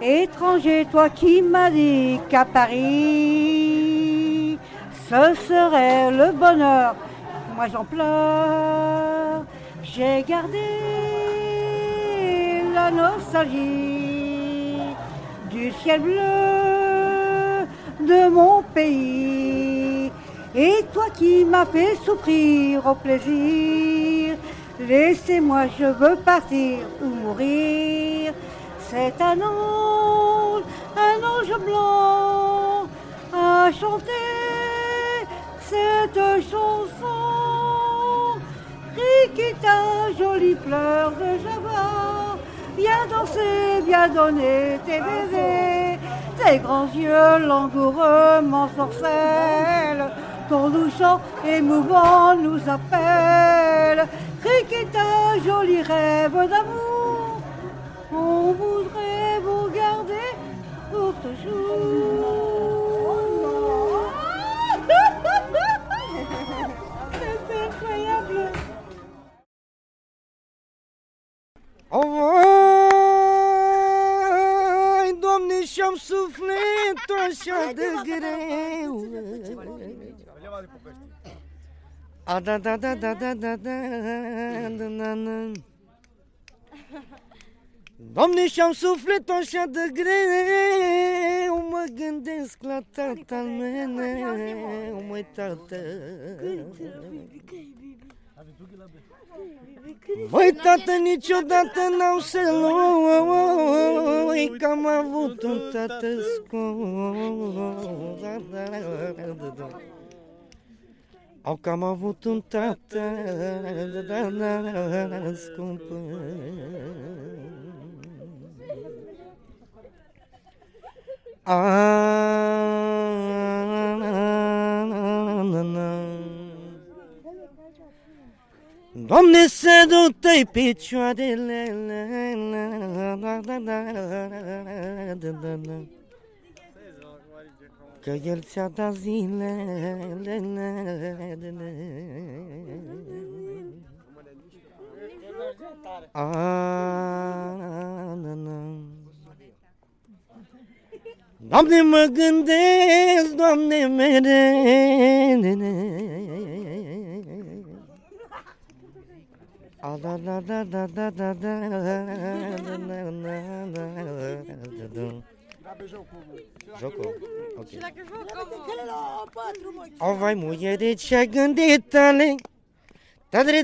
Étranger, toi qui m'as dit qu'à Paris, ce serait le bonheur. Moi j'en pleure. J'ai gardé la nostalgie du ciel bleu de mon pays. Et toi qui m'as fait souffrir au plaisir, laissez-moi, je veux partir ou mourir. C'est un ange, un ange blanc à chanter cette chanson. Rikita, jolie fleur de Java, viens danser, viens donner tes baisers. Tes grands yeux langoureux m'ensorcellent, ton doux chant émouvant nous appelle. Rikita, joli rêve d'amour, on voudrait vous garder pour toujours. C'est incroyable. Vai, Doamne, și-am sufletul așa de greu A, da, da, da, da, da, da, da, da, da, da. Doamne, și-am sufletul așa de greu Mă gândesc la tatăl meu, măi tată. Măi, tată, niciodată n-au să-l ui Că am avut un tată scump. Au că am avut un tată scump Donde seduta e picciua delle Gel çada zile Ananın Doamne, mă gândesc, Doamne, mereu A da da da da da da da da da da Jocul? Ok. O vai muiere ce-ai gândit tale Ta dre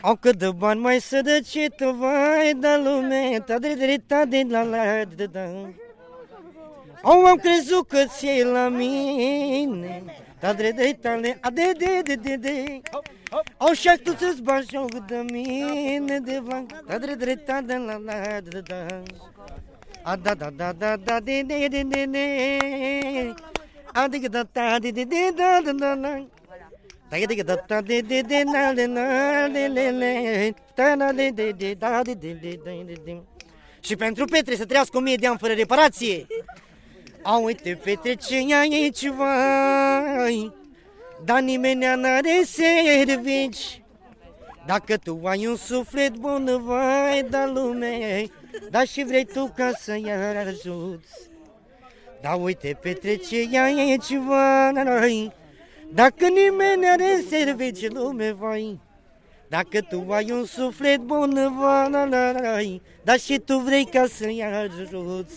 Au cât de bani mai să de ce tu vai da lume Ta dre dre ta de la la de da Au am crezut că ți la mine Ta dre dre tale a de de de de de Au și tu să-ți bagi joc de mine de blanc Ta dre dre ta de la la de da A da da da da da de de de de de A de da da de de de da da da da Și pentru Petre să trăiască o mie de ani fără reparație A uite Petre ce e aici vai Dar nimeni n-are servici Dacă tu ai un suflet bun, vai da lume Dar și vrei tu ca să-i ajuți Da uite petrece aici, vai Dacă nimeni are servici lume, vai. Dacă tu ai un suflet bun, vai Dar și tu vrei ca să-i ajuți.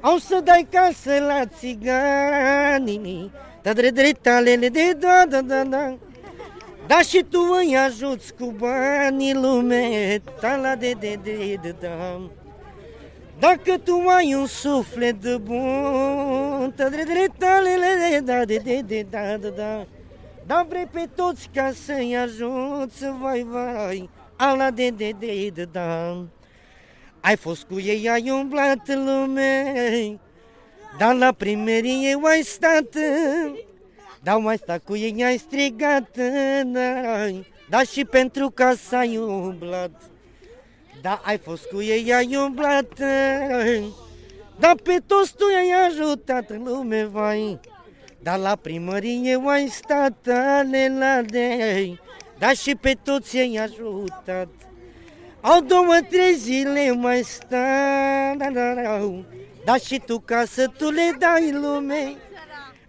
Au să dai casă la țiganii Da dre tale de da da da da. Da și tu îi ajuți cu banii lume Ta la de de de de da Dacă tu ai un suflet de bun Ta dre dre tale de da de de de da da da. Da vrei pe toți ca să-i ajuți Vai vai Ala de de de de da. Ai fost cu ei, ai umblat în lume Dar la primerie ai stat Dar mai stat cu ei, ai strigat n-ai, Dar și pentru ca să ai umblat Da, ai fost cu ei, ai umblat Dar pe toți tu ai ajutat în lume, vai. Dar la primărie ai stat ale la de Dar și pe toți ai ajutat. Au două, trei zile mai stau Dar și tu ca să tu le dai lume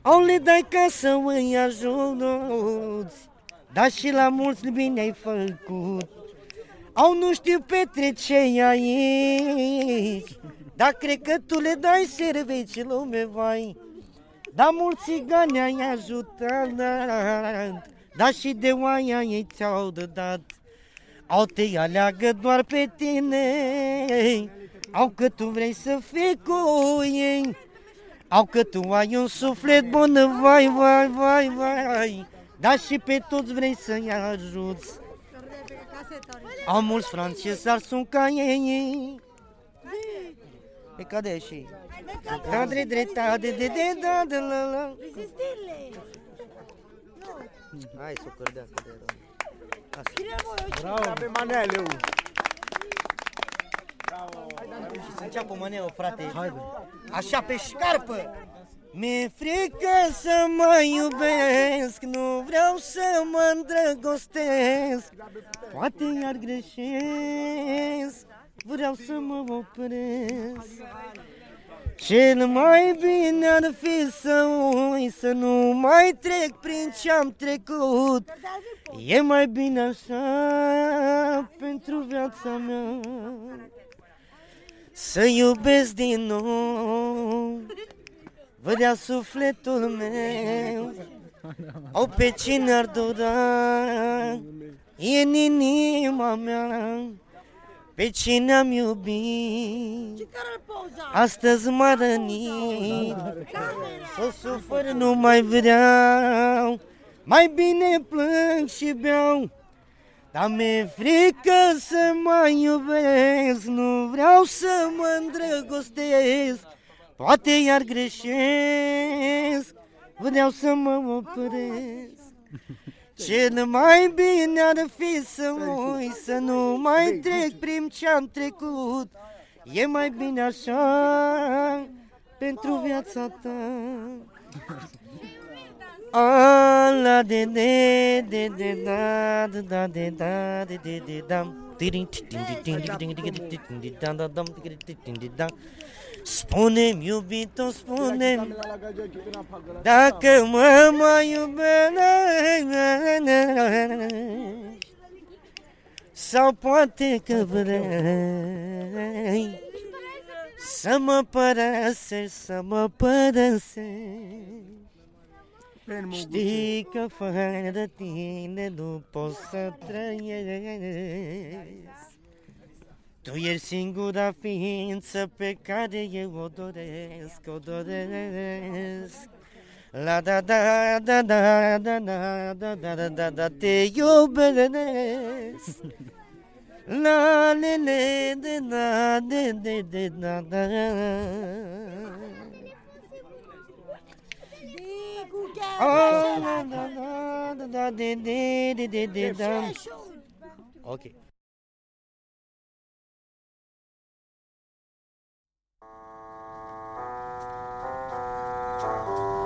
Au le dai ca să îi ajuți. Dar și la mulți bine ai făcut Au nu știu petrece aici Dar cred că tu le dai servici lume, vai. Dar mulți țigani ai ajutat Dar și de oaia ei ți-au dat. Au te aleagă doar pe tine Au că tu vrei să fii cu ei. Au că tu ai un suflet bun, vai, vai, vai, vai Dar și pe toți vrei să-i ajuți Au mulți francezi, sunt ca ei E cade și Da, dre, dre, da, de, de, de, da, de, la, la Hai să o cărdea, că de rău Bravo. Pe maneleu. Să înceapă maneleu, frate. Haide. Așa pe șcarpă. Mi-e frică să mă iubesc, nu vreau să mă îndrăgostesc. Poate iar greșesc, vreau să mă opresc. Cel mai bine ar fi să ui, să nu mai trec prin ce-am trecut. E mai bine așa pentru viața mea. Să iubesc din nou Vădea sufletul meu. Au pe cine ar dura? E în inima mea. Pe cine am iubit? Astăzi m-a rănit. Să sufăr nu mai vreau. Mai bine plâng și beau. Dar mi-e frică să mai iubesc. Nu vreau să mă îndrăgostesc Poate iar greșesc Vreau să mă opresc cel mai bine ar fi să ui, să nu mai trec prin ce-am trecut E mai bine așa pentru viața ta Ala de de de de da da da de da de de de da Spune-mi, iubito, spune Dacă mă mai iubești Sau poate că vrei Să mă părăsești, să mă părăsești. Știi că fără tine nu pot să trăiesc tu ești singura ființă pe care eu o doresc, o doresc. La da da da da da da da da da da da te iubesc. La le le de da de de de da da. Oh, da da da da de de de de de da. Okay. Música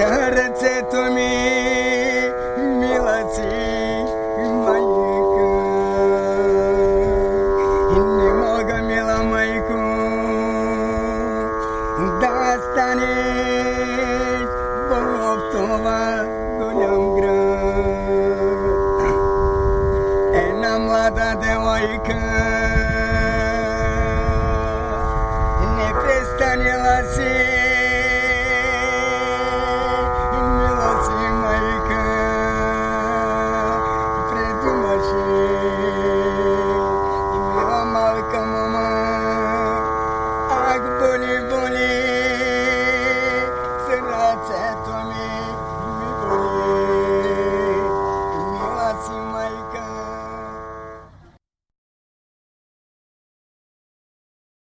sărățe tu mi milății măică Inimogă milă măicu Da stane Voptova guleam greu E n-am lada de oică. Ne prestane la zi